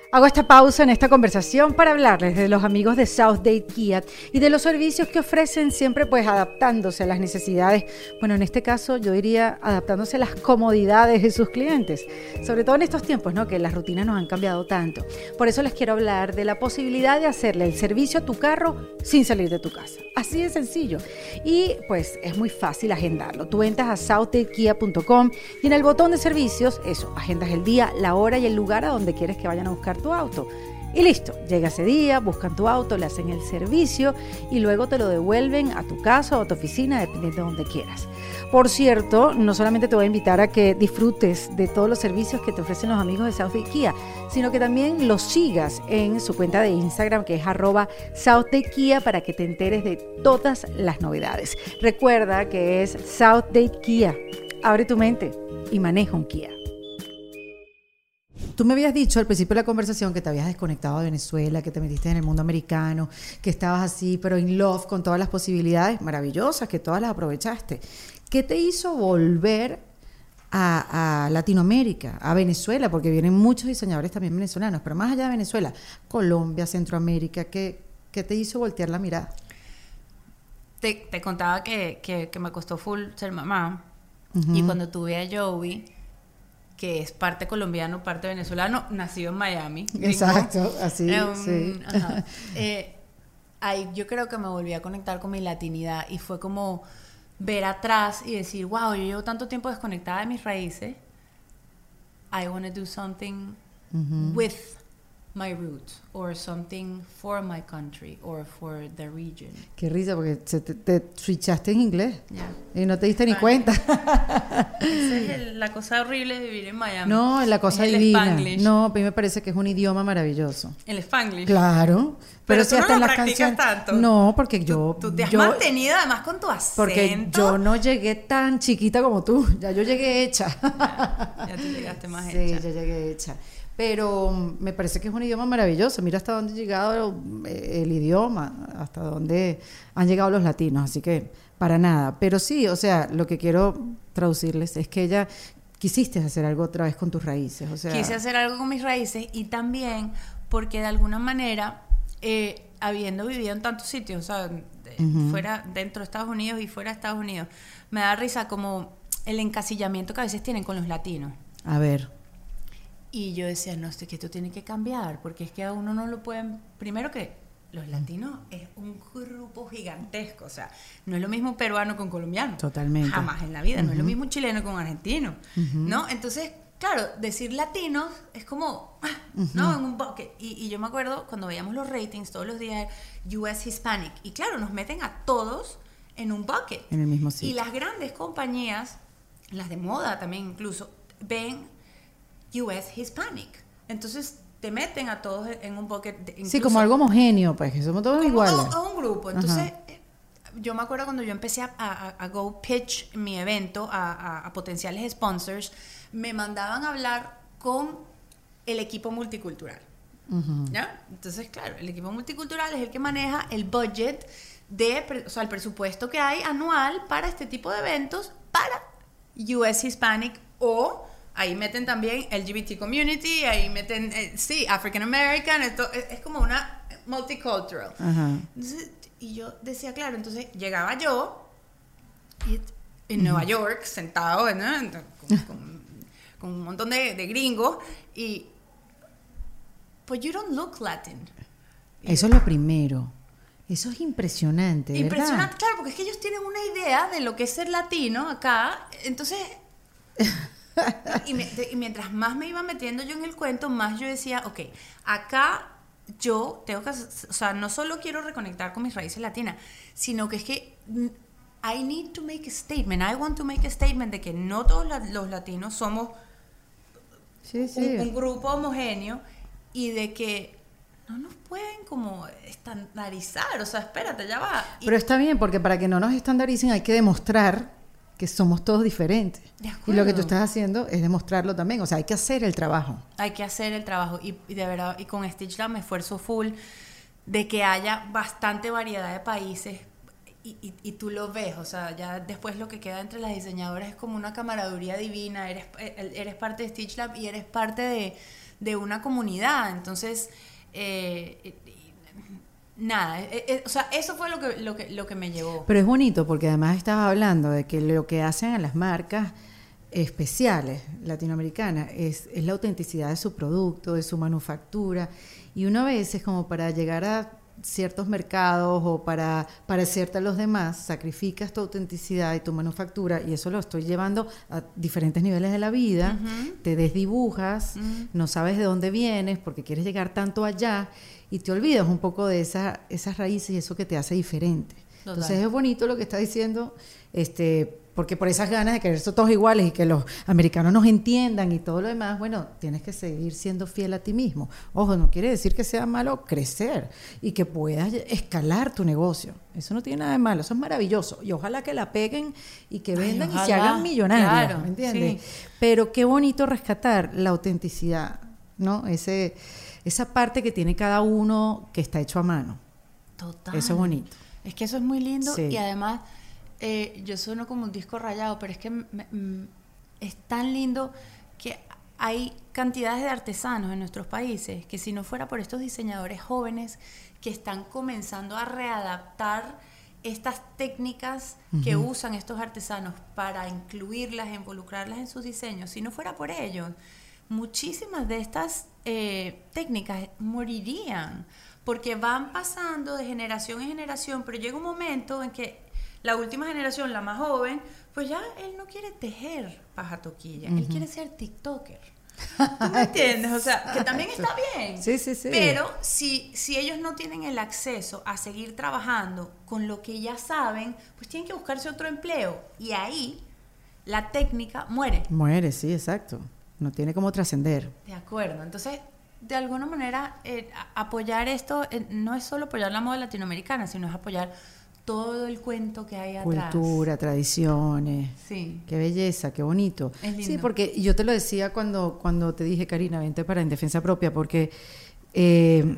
Hago esta pausa en esta conversación para hablarles de los amigos de Southdale Kia y de los servicios que ofrecen siempre pues adaptándose a las necesidades, bueno en este caso yo diría adaptándose a las comodidades de sus clientes, sobre todo en estos tiempos, ¿no? Que las rutinas nos han cambiado tanto. Por eso les quiero hablar de la posibilidad de hacerle el servicio a tu carro sin salir de tu casa. Así de sencillo. Y pues es muy fácil agendarlo. Tú entras a southdalekia.com y en el botón de servicios, eso, agendas el día, la hora y el lugar a donde quieres que vayan a buscar tu auto. Y listo, llega ese día, buscan tu auto, le hacen el servicio y luego te lo devuelven a tu casa o a tu oficina, dependiendo de donde quieras. Por cierto, no solamente te voy a invitar a que disfrutes de todos los servicios que te ofrecen los amigos de South Kia, sino que también los sigas en su cuenta de Instagram que es arroba South Kia para que te enteres de todas las novedades. Recuerda que es South Kia. Abre tu mente y maneja un Kia. Tú me habías dicho al principio de la conversación que te habías desconectado de Venezuela, que te metiste en el mundo americano, que estabas así, pero in love con todas las posibilidades maravillosas, que todas las aprovechaste. ¿Qué te hizo volver a, a Latinoamérica, a Venezuela? Porque vienen muchos diseñadores también venezolanos, pero más allá de Venezuela, Colombia, Centroamérica, ¿qué, qué te hizo voltear la mirada? Te, te contaba que, que, que me costó full ser mamá. Y cuando tuve a Joey, que es parte colombiano, parte venezolano, nacido en Miami. gringo. Exacto, así, un- sí. ajá. Eh, ahí yo creo que me volví a conectar con mi latinidad y fue como ver atrás y decir, wow, yo llevo tanto tiempo desconectada de mis raíces. I want to do something with my roots or something for my country or for the region. Qué risa, porque se te, te switchaste en inglés Ya. y no te diste ni cuenta. Esa es el- la cosa horrible de vivir en Miami. No, la cosa Es el divina. Spanglish. No, a mí me parece que es un idioma maravilloso. El Spanglish. Claro. Pero si tú no hasta lo en las practicas canciones. tanto. No, porque Tú- yo. Tú, te has yo- mantenido además con tu acento. porque yo no llegué tan chiquita como tú. Ya yo llegué hecha. Ya tú llegaste más sí, hecha. ya llegué hecha. Pero me parece que es un idioma maravilloso. Mira hasta dónde ha llegado eh, el idioma, hasta dónde han llegado los latinos. Así que, para nada. Pero sí, o sea, lo que quiero traducirles es que ella quisiste hacer algo otra vez con tus raíces. O sea, Quise hacer algo con mis raíces y también porque de alguna manera, eh, habiendo vivido en tantos sitios, o sea, fuera, dentro de Estados Unidos y fuera de Estados Unidos, me da risa como el encasillamiento que a veces tienen con los latinos. a ver. Y yo decía, no, es que esto tiene que cambiar, porque es que a uno no lo pueden... Primero que los latinos es un grupo gigantesco, o sea, no es lo mismo peruano con colombiano. Totalmente. Jamás en la vida, no es lo mismo chileno con argentino, ¿no? Entonces, claro, decir latinos es como, ah, ¿no? En un bucket. Y, y yo me acuerdo cuando veíamos los ratings todos los días, US Hispanic, y claro, nos meten a todos en un bucket. En el mismo Y sitio. las grandes compañías, las de moda también incluso, ven US Hispanic. Entonces te meten a todos en un bucket. de- Sí, incluso como algo homogéneo, pues, que somos todos como iguales. A, un grupo. Entonces, eh, yo me acuerdo cuando yo empecé a, a- a go pitch mi evento a, a- potenciales sponsors, me mandaban a hablar con el equipo multicultural. ¿Ya? Entonces, claro, el equipo multicultural es el que maneja el budget de, o sea, el presupuesto que hay anual para este tipo de eventos para US Hispanic o ahí meten también LGBT community, ahí meten, eh, sí, African American, esto es, es como una multicultural. Ajá. Entonces, y yo decía, claro, entonces llegaba yo y- en Nueva York, sentado ¿no? con, con- con un montón de, de gringos y pues you don't look Latin. Y Eso es lo primero. Eso es impresionante, ¿verdad? Impresionante, claro, porque es que ellos tienen una idea de lo que es ser latino acá, entonces... y, me- y mientras más me iba metiendo yo en el cuento, más yo decía, ok, acá yo tengo que, o sea, no solo quiero reconectar con mis raíces latinas, sino que es que I need to make a statement, I want to make a statement de que no todos los latinos somos Sí, sí. un, un grupo homogéneo y de que no nos pueden como estandarizar, o sea, espérate, ya va. Pero está bien, porque para que no nos estandaricen hay que demostrar que somos todos diferentes. y lo que tú estás haciendo es demostrarlo también, o sea, hay que hacer el trabajo. Hay que hacer el trabajo. Y, de verdad, y con Stitch Lab me esfuerzo full de que haya bastante variedad de países y, y, tú lo ves, o sea, ya después lo que queda entre las diseñadoras es como una camaradería divina, eres, eh, eres parte de Stitch Lab y eres parte de, de una comunidad, entonces eh, nada, eh, eh, o sea, eso fue lo que, lo, que, lo que me llevó. Pero es bonito porque además estabas hablando de que lo que hacen a las marcas especiales latinoamericanas es, es la autenticidad de su producto, de su manufactura, y una vez es como para llegar a ciertos mercados o para parecerte a los demás, sacrificas tu autenticidad y tu manufactura y eso lo estoy llevando a diferentes niveles de la vida, te desdibujas, no sabes de dónde vienes porque quieres llegar tanto allá y te olvidas un poco de esa, esas raíces y eso que te hace diferente. Entonces es bonito lo que está diciendo, este, porque por esas ganas de querer ser todos iguales y que los americanos nos entiendan y todo lo demás, bueno, tienes que seguir siendo fiel a ti mismo. Ojo, no quiere decir que sea malo crecer y que puedas escalar tu negocio. Eso no tiene nada de malo, eso es maravilloso. Y ojalá que la peguen y que vendan y se hagan millonarios, ¿me entiendes? Pero qué bonito rescatar la autenticidad, ¿no? Ese, esa parte que tiene cada uno que está hecho a mano. Total. Eso es bonito. Es que eso es muy lindo y además eh, yo sueno como un disco rayado, pero es que es tan lindo que hay cantidades de artesanos en nuestros países que si no fuera por estos diseñadores jóvenes que están comenzando a readaptar estas técnicas que usan estos artesanos para incluirlas, involucrarlas en sus diseños, si no fuera por ellos, muchísimas de estas eh, técnicas morirían, porque van pasando de generación en generación, pero llega un momento en que la última generación, la más joven, pues ya él no quiere tejer paja toquilla, él quiere ser TikToker. ¿Tú me entiendes? O sea, que también está bien. Sí, sí, sí. Pero si, si ellos no tienen el acceso a seguir trabajando con lo que ya saben, pues tienen que buscarse otro empleo. Y ahí la técnica muere. Muere, sí, exacto. No tiene como trascender. De acuerdo. Entonces, de alguna manera, eh, apoyar esto eh, no es solo apoyar la moda latinoamericana, sino es apoyar todo el cuento que hay atrás. Cultura, tradiciones. Sí. Qué belleza, qué bonito. Sí, porque yo te lo decía cuando, cuando te dije, Karina, vente para En Defensa Propia, porque eh,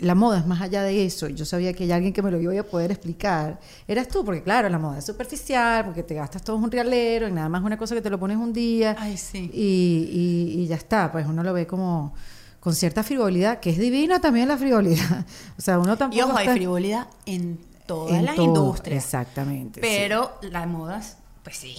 la moda es más allá de eso. Yo sabía que hay alguien que me lo iba a poder explicar. Eras tú, porque claro, la moda es superficial, porque te gastas todo un realero, y nada más una cosa que te lo pones un día. Ay, sí. Y, y ya está, pues uno lo ve como con cierta frivolidad, que es divina también la frivolidad. O sea, uno tampoco. Y ojo, hay frivolidad en todas las industrias. Exactamente. Pero las modas, pues sí.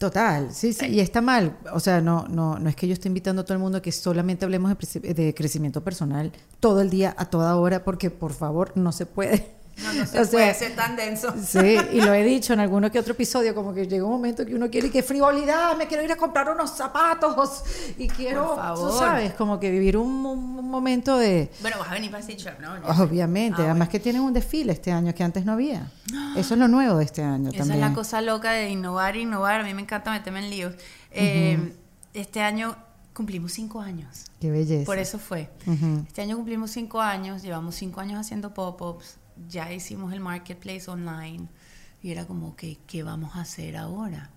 Total, sí, sí, y está mal. O sea, no, no, no es que yo esté invitando a todo el mundo a que solamente hablemos de, de crecimiento personal todo el día, a toda hora, porque por favor no se puede. No, no se puede ser tan denso. Sí, y lo he dicho en alguno que otro episodio, como que llega un momento que uno quiere que frivolidad, me quiero ir a comprar unos zapatos y quiero, tú sabes, como que vivir un, momento de... Bueno, vas a venir para Stitch ¿no? Obviamente, ah, además que tienen un desfile este año que antes no había. Eso es lo nuevo de este año Esa es la cosa loca de innovar, innovar. A mí me encanta meterme en líos. Eh, este año cumplimos cinco años. Qué belleza. Por eso fue. Este año cumplimos cinco años, llevamos cinco años haciendo pop-ups ya hicimos el marketplace online y era como que, ¿qué vamos a hacer ahora?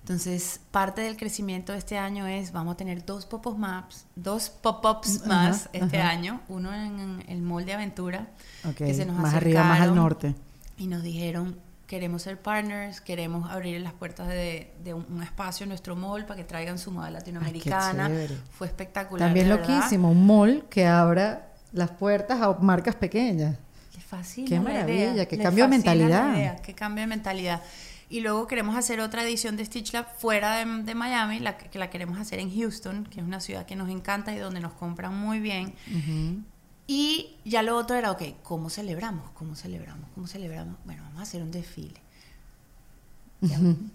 Entonces, parte del crecimiento de este año es, vamos a tener dos pop-up maps, dos pop-ups más este año, uno en el Mall de Aventura, que se nos más arriba, más al norte. Y nos dijeron, queremos ser partners, queremos abrir las puertas de, un, espacio en nuestro mall para que traigan su moda latinoamericana. Fue espectacular. También loquísimo, un mall que abra las puertas a marcas pequeñas. Qué maravilla, qué cambio de mentalidad. qué cambio de mentalidad. Y luego queremos hacer otra edición de Stitch Lab fuera de, Miami, la, que la queremos hacer en Houston, que es una ciudad que nos encanta y donde nos compran muy bien. Y ya lo otro era, ok, ¿cómo celebramos? ¿Cómo celebramos? ¿Cómo celebramos? Bueno, vamos a hacer un desfile.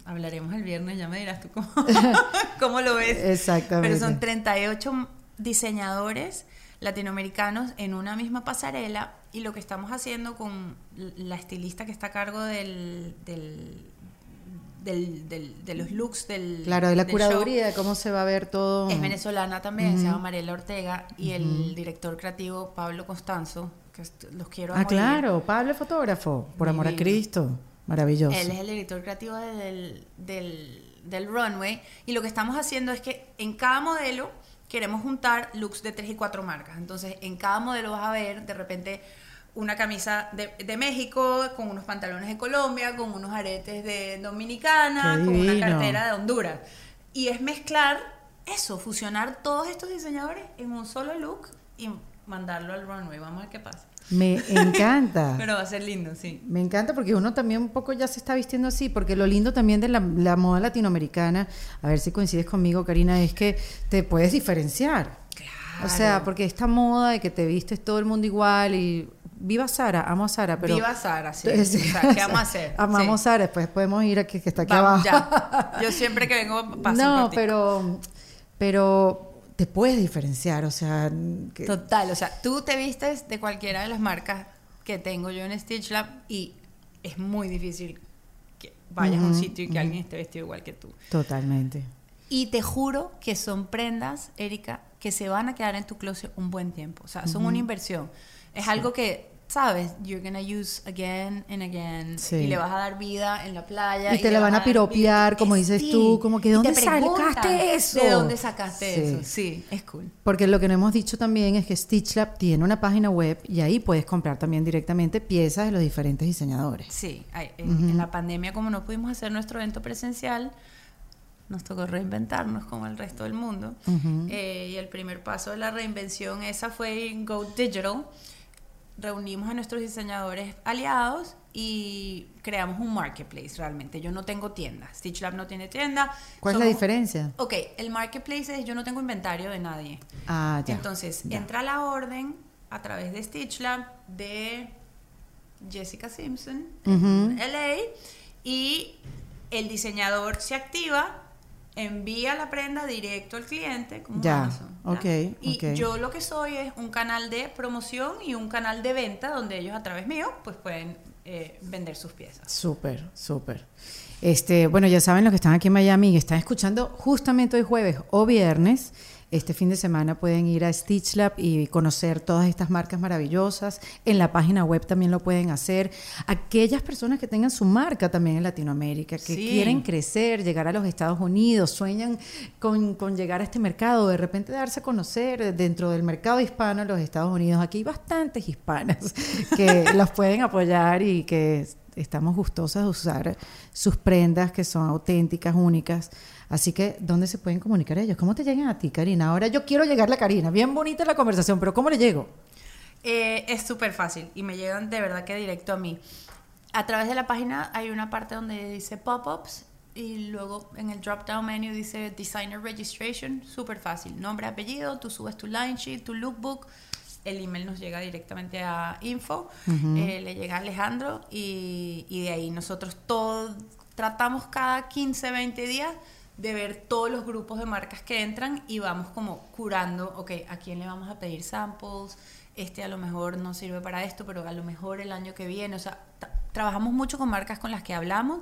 hablaremos el viernes, ya me dirás tú cómo, cómo lo ves. Exactamente. Pero son 38 diseñadores latinoamericanos en una misma pasarela y lo que estamos haciendo con la estilista que está a cargo del, del, del- de los looks del Claro, de la del show. curaduría, de cómo se va a ver todo. Es venezolana también, se llama Mariela Ortega y el director creativo Pablo Constanzo, que los quiero Ah, morir. claro, Pablo es fotógrafo, por amor a. Cristo. Maravilloso. Él es el director creativo del, del, del runway y lo que estamos haciendo es que en cada modelo queremos juntar looks de tres y cuatro marcas. Entonces, en cada modelo vas a ver de repente una camisa de, de México con unos pantalones de Colombia, con unos aretes de Dominicana, con una cartera de Honduras. Y es mezclar eso, fusionar todos estos diseñadores en un solo look y mandarlo al runway. Vamos a ver qué pasa. Me encanta. Pero va a ser lindo, sí. Me encanta porque uno también un poco ya se está vistiendo así, porque lo lindo también de la, la moda latinoamericana, a ver si coincides conmigo, Karina, es que te puedes diferenciar. O sea, Claro. porque esta moda de que te vistes todo el mundo igual y viva Sara, amo a Sara, pero Viva Sara, sí. O sea, ¿qué vamos a hacer? Amamos Sí. Sara, después podemos ir aquí que está aquí Vamos, abajo. ya. Yo siempre que vengo paso no, pero pero te puedes diferenciar, o sea, que- Total, o sea, tú te vistes de cualquiera de las marcas que tengo yo en Stitch Lab y es muy difícil que vayas a un sitio y que alguien esté vestido igual que tú. totalmente. Y te juro que son prendas, Erika, que se van a quedar en tu closet un buen tiempo. O sea, son una inversión. Es algo que, ¿sabes? You're gonna use again and again. Sí. Y le vas a dar vida en la playa. Y te le la van a piropear, vida. como Es- dices sí. tú, como que, Y ¿dónde te sacaste eso? ¿De dónde sacaste Sí. eso? Sí, es cool. Porque lo que no hemos dicho también es que Stitch Lab tiene una página web y ahí puedes comprar también directamente piezas de los diferentes diseñadores. Sí, en, en la pandemia, como no pudimos hacer nuestro evento presencial, nos tocó reinventarnos como el resto del mundo. Eh, y el primer paso de la reinvención esa fue en Go Digital. Reunimos a nuestros diseñadores aliados y creamos un marketplace realmente. Yo no tengo tienda. Stitch Lab no tiene tienda. ¿Cuál es la diferencia? Ok, el marketplace es yo no tengo inventario de nadie. Ah, ya. Entonces, ya. entra la orden a través de Stitch Lab de Jessica Simpson en LA y el diseñador se activa, envía la prenda directo al cliente como Ya, Amazon, ¿ya? ok, Y yo lo que soy es un canal de promoción y un canal de venta donde ellos a través mío pues pueden eh, vender sus piezas. Súper, súper. Este, bueno, ya saben los que están aquí en Miami y están escuchando justamente hoy jueves o viernes. Este fin de semana pueden ir a Stitch Lab y conocer todas estas marcas maravillosas. En la página web también lo pueden hacer. Aquellas personas que tengan su marca también en Latinoamérica, que Sí. quieren crecer, llegar a los Estados Unidos, sueñan con, con llegar a este mercado, de repente darse a conocer dentro del mercado hispano en los Estados Unidos. Aquí hay bastantes hispanas que los pueden apoyar y que estamos gustosas de usar sus prendas que son auténticas, únicas. Así que, ¿dónde se pueden comunicar ellos? ¿Cómo te llegan a ti, Karina? Ahora yo quiero llegarle a Karina. Bien bonita la conversación, pero ¿cómo le llego? Eh, es súper fácil y me llegan de verdad que directo a mí. A través de la página hay una parte donde dice pop-ups y luego en el drop-down menu dice Designer Registration, súper fácil. Nombre, apellido, tú subes tu line sheet, tu lookbook, el email nos llega directamente a info, eh, le llega a Alejandro y, y de ahí nosotros todos tratamos cada 15, 20 días de ver todos los grupos de marcas que entran y vamos como curando, ok, ¿a quién le vamos a pedir samples? Este a lo mejor no sirve para esto, pero a lo mejor el año que viene, o sea, tra- trabajamos mucho con marcas con las que hablamos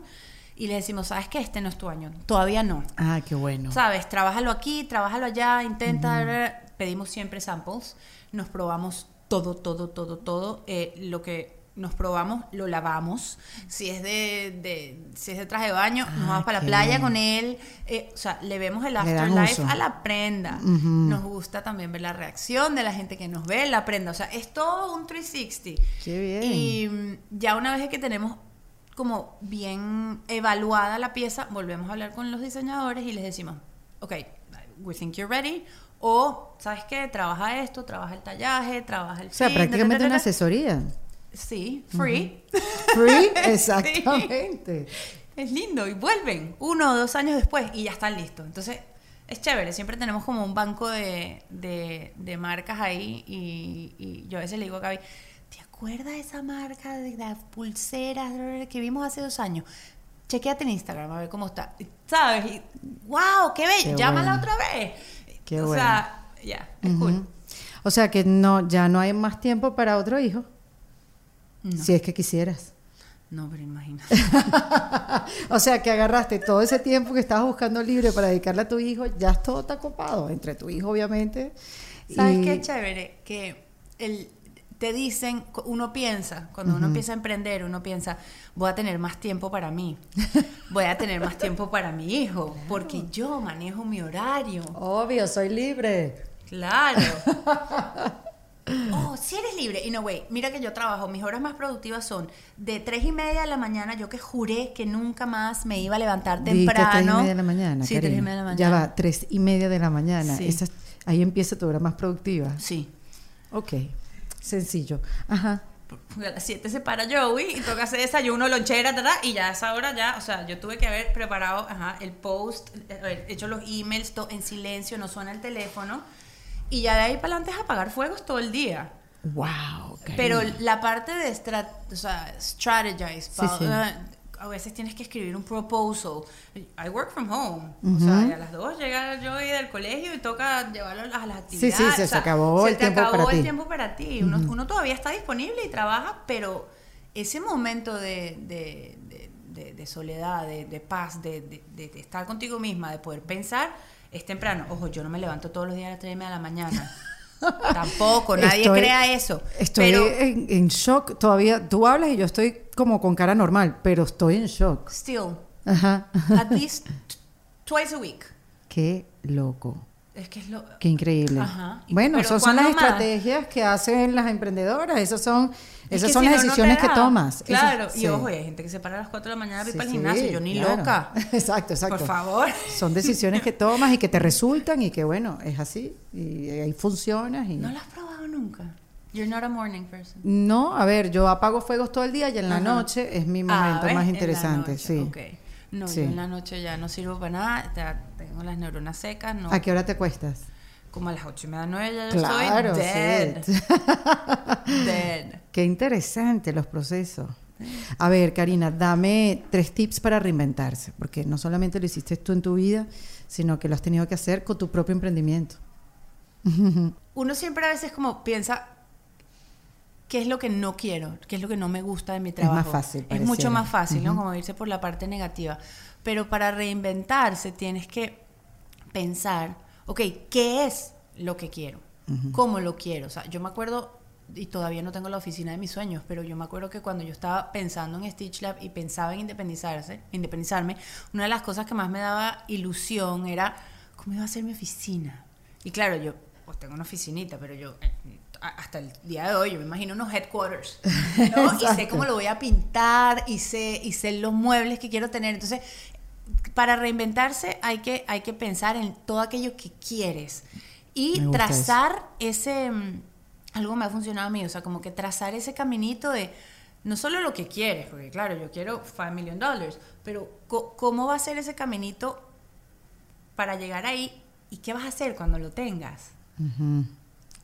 y les decimos, ¿sabes qué? Este no es tu año, todavía no. Ah, qué bueno. ¿Sabes? Trabájalo aquí, trabájalo allá, intenta. Pedimos siempre samples, nos probamos todo, todo, todo, todo. Eh, lo que nos probamos, lo lavamos. Si es de, de- si es de traje de baño, nos Ah, vamos para la playa bien. con él. Eh, o sea, le vemos el afterlife a la prenda. Nos gusta también ver la reacción de la gente que nos ve la prenda. O sea, es todo un 360. Qué bien. Y mm, ya una vez que tenemos como bien evaluada la pieza, volvemos a hablar con los diseñadores y les decimos, ok, we think you're ready. O, ¿sabes qué? Trabaja esto, trabaja el tallaje, trabaja el o sea, fin, prácticamente una asesoría. Sí, free. Free, exactamente. Es lindo y vuelven uno o dos años después y ya están listos. Entonces, es chévere. Siempre tenemos como un banco de, de- de marcas ahí y, y yo a veces le digo a Gaby, ¿te acuerdas de esa marca de las pulseras que vimos hace dos años? Chequéate en Instagram a ver cómo está. ¿Sabes? Y, ¡Wow! ¡Qué bello! Qué Llámala bueno. otra vez. Qué o bueno. sea, ya, es cool. O sea que no, ya no hay más tiempo para otro hijo. No. Si es que quisieras. No, pero imagínate. o sea, que agarraste todo ese tiempo que estabas buscando libre para dedicarle a tu hijo, ya todo está copado, entre tu hijo obviamente. ¿Sabes qué chévere? Que el, te dicen, uno piensa, cuando uno empieza a emprender, uno piensa, voy a tener más tiempo para mí, voy a tener más tiempo para mi hijo, porque yo manejo mi horario. Obvio, soy libre. Claro. Oh, si eres libre. Y no, güey, mira que yo trabajo, mis horas más productivas son de tres y media de la mañana, yo que juré que nunca más me iba a levantar temprano. tres y media de la mañana. Sí, tres y media de la mañana. Ya va, tres y media de la mañana. ahí empieza tu hora más productiva. Sí. Ok, sencillo. Ajá. a las 7 se para Joey y toca hacer desayuno, lonchera, y ya a esa hora ya, o sea, yo tuve que haber preparado el post, eh, hecho los emails en silencio, no suena el teléfono y ya de ahí para adelante es apagar fuegos todo el día. Wow. Pero la parte de o sea, strategize, a veces tienes que escribir un proposal. I work from home. O sea, a las dos llega yo del colegio y toca llevarlo a las actividades. Sí, sí, se, acabó el tiempo acabó para el ti. tiempo para ti. Uno, uno, todavía está disponible y trabaja, pero ese momento de, de, de, de soledad, de, paz, de, estar contigo misma, de poder pensar es temprano. Ojo, yo no me levanto todos los días a las 3 de la mañana. Tampoco, nadie crea eso. Estoy en, shock todavía. Tú hablas y yo estoy como con cara normal, pero estoy en shock. Still. Ajá. At least twice a week. Qué loco. Es que es lo... Qué increíble. Ajá. Bueno, esas son las estrategias que hacen las emprendedoras. Esas son, esas son las decisiones que tomas. Claro, y ojo, hay gente que se para a las 4 de la mañana para ir para el gimnasio. Yo ni loca. Exacto, exacto. Por favor. Son decisiones que tomas y que te resultan y que, bueno, es así. Y ahí funcionas. Y... ¿No las has probado nunca? You're not a morning person. No, a ver, yo apago fuegos todo el día y en la noche es mi momento más interesante. Sí. Okay. No, yo en la noche ya no sirvo para nada, tengo las neuronas secas. No. ¿A qué hora te acuestas? Como a las ocho y media, nueve ya yo estoy dead. dead. Qué interesante los procesos. A ver, Karina, dame tres tips para reinventarse, porque no solamente lo hiciste tú en tu vida, sino que lo has tenido que hacer con tu propio emprendimiento. Uno siempre a veces como piensa, qué es lo que no quiero, qué es lo que no me gusta de mi trabajo. Es más fácil. Es mucho más fácil, ¿no? Como irse por la parte negativa. Pero para reinventarse tienes que pensar, ok, ¿qué es lo que quiero? ¿Cómo lo quiero? O sea, yo me acuerdo, y todavía no tengo la oficina de mis sueños, pero yo me acuerdo que cuando yo estaba pensando en Stitch Lab y pensaba en independizarse, independizarme, una de las cosas que más me daba ilusión era cómo iba a ser mi oficina. Y claro, yo pues tengo una oficinita, pero yo eh, hasta el día de hoy, yo me imagino unos headquarters, ¿no? y sé cómo lo voy a pintar, y sé, y sé los muebles que quiero tener. Entonces, para reinventarse hay que, hay que pensar en todo aquello que quieres y trazar ese... Mm, algo me ha funcionado a mí, o sea, como que trazar ese caminito de no solo lo que quieres, porque claro, yo quiero 5 million dollars, pero cómo va a ser ese caminito para llegar ahí y qué vas a hacer cuando lo tengas.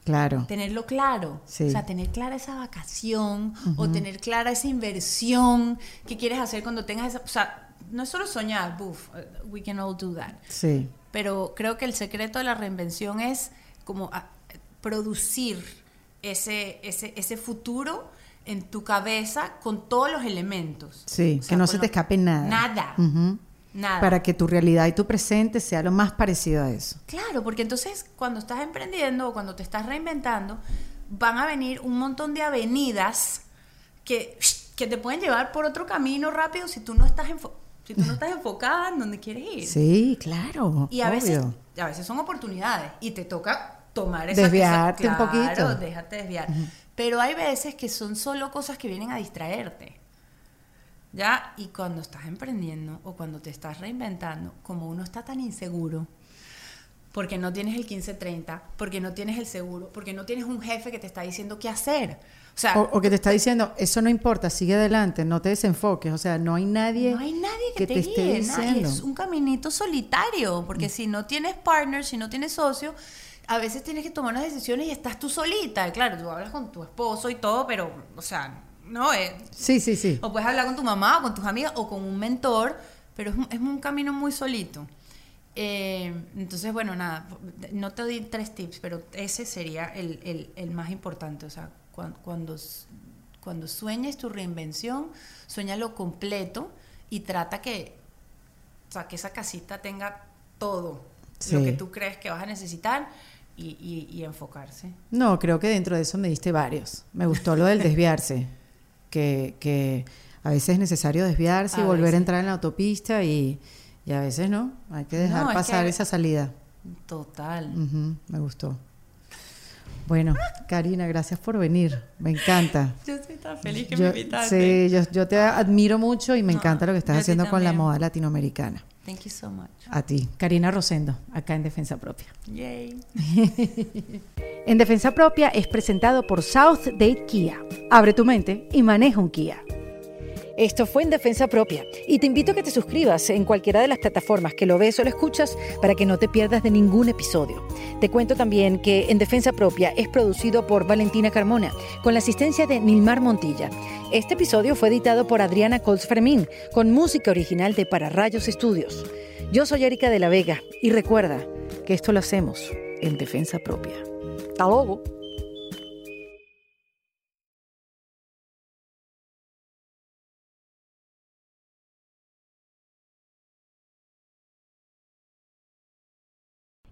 Claro. Tenerlo claro. O sea, tener clara esa vacación o tener clara esa inversión que quieres hacer cuando tengas esa... O sea, no es solo soñar, buf, we can all do that. Sí. Pero creo que el secreto de la reinvención es como ah, producir ese, ese, ese futuro en tu cabeza con todos los elementos. Sí, que no se te escape nada. Nada. Nada. Para que tu realidad y tu presente sea lo más parecido a eso. Claro, porque entonces cuando estás emprendiendo o cuando te estás reinventando, van a venir un montón de avenidas que, que te pueden llevar por otro camino rápido si tú no estás tú no estás enfocada en donde quieres ir. Sí, claro. Y a veces a veces son oportunidades y te toca tomar esa desviarte un poquito. déjate desviar. Pero hay veces que son solo cosas que vienen a distraerte. ¿Ya? Y cuando estás emprendiendo o cuando te estás reinventando, como uno está tan inseguro, porque no tienes el 1530, porque no tienes el seguro, porque no tienes un jefe que te está diciendo qué hacer. O, sea, o, que te está diciendo, eso no importa, sigue adelante, no te desenfoques. O sea, no hay nadie, no hay nadie que, te, esté diciendo. Es un caminito solitario, porque mm. si no tienes partner, si no tienes socio, a veces tienes que tomar unas decisiones y estás tú solita. Claro, tú hablas con tu esposo y todo, pero, o sea, ¿no? Eh, sí, sí, sí. O puedes hablar con tu mamá o con tus amigas o con un mentor, pero es, es un camino muy solito. Eh, entonces, bueno, nada, no te doy tres tips, pero ese sería el, el, el más importante. O sea, cuando, cuando, cuando sueñes tu reinvención, sueña lo completo y trata que, o sea, que esa casita tenga todo Sí. lo que tú crees que vas a necesitar y, y- y enfocarse. No, creo que dentro de eso me diste varios. Me gustó lo del desviarse, que, que a veces es necesario desviarse y volver a entrar en la autopista y, y a veces no, hay que dejar No, es pasar que- esa salida. Total. Me gustó. Bueno, Karina, gracias por venir. Me encanta. Yo estoy tan feliz que Yo, me invitaste. sí, yo, yo te admiro mucho y me No, encanta lo que estás haciendo con la moda latinoamericana. Thank you so much. A ti, Karina Rosendo, acá en Defensa Propia. Yay. En Defensa Propia es presentado por South Date Kia. Abre tu mente y maneja un Kia. Esto fue en Defensa Propia y te invito a que te suscribas en cualquiera de las plataformas que lo ves o lo escuchas para que no te pierdas de ningún episodio. Te cuento también que En Defensa Propia es producido por Valentina Carmona con la asistencia de Nilmar Montilla. Este episodio fue editado por Adriana Colts Fermín con música original de Para Rayos Estudios. Yo soy Erika de la Vega y recuerda que esto lo hacemos en Defensa Propia. Hasta.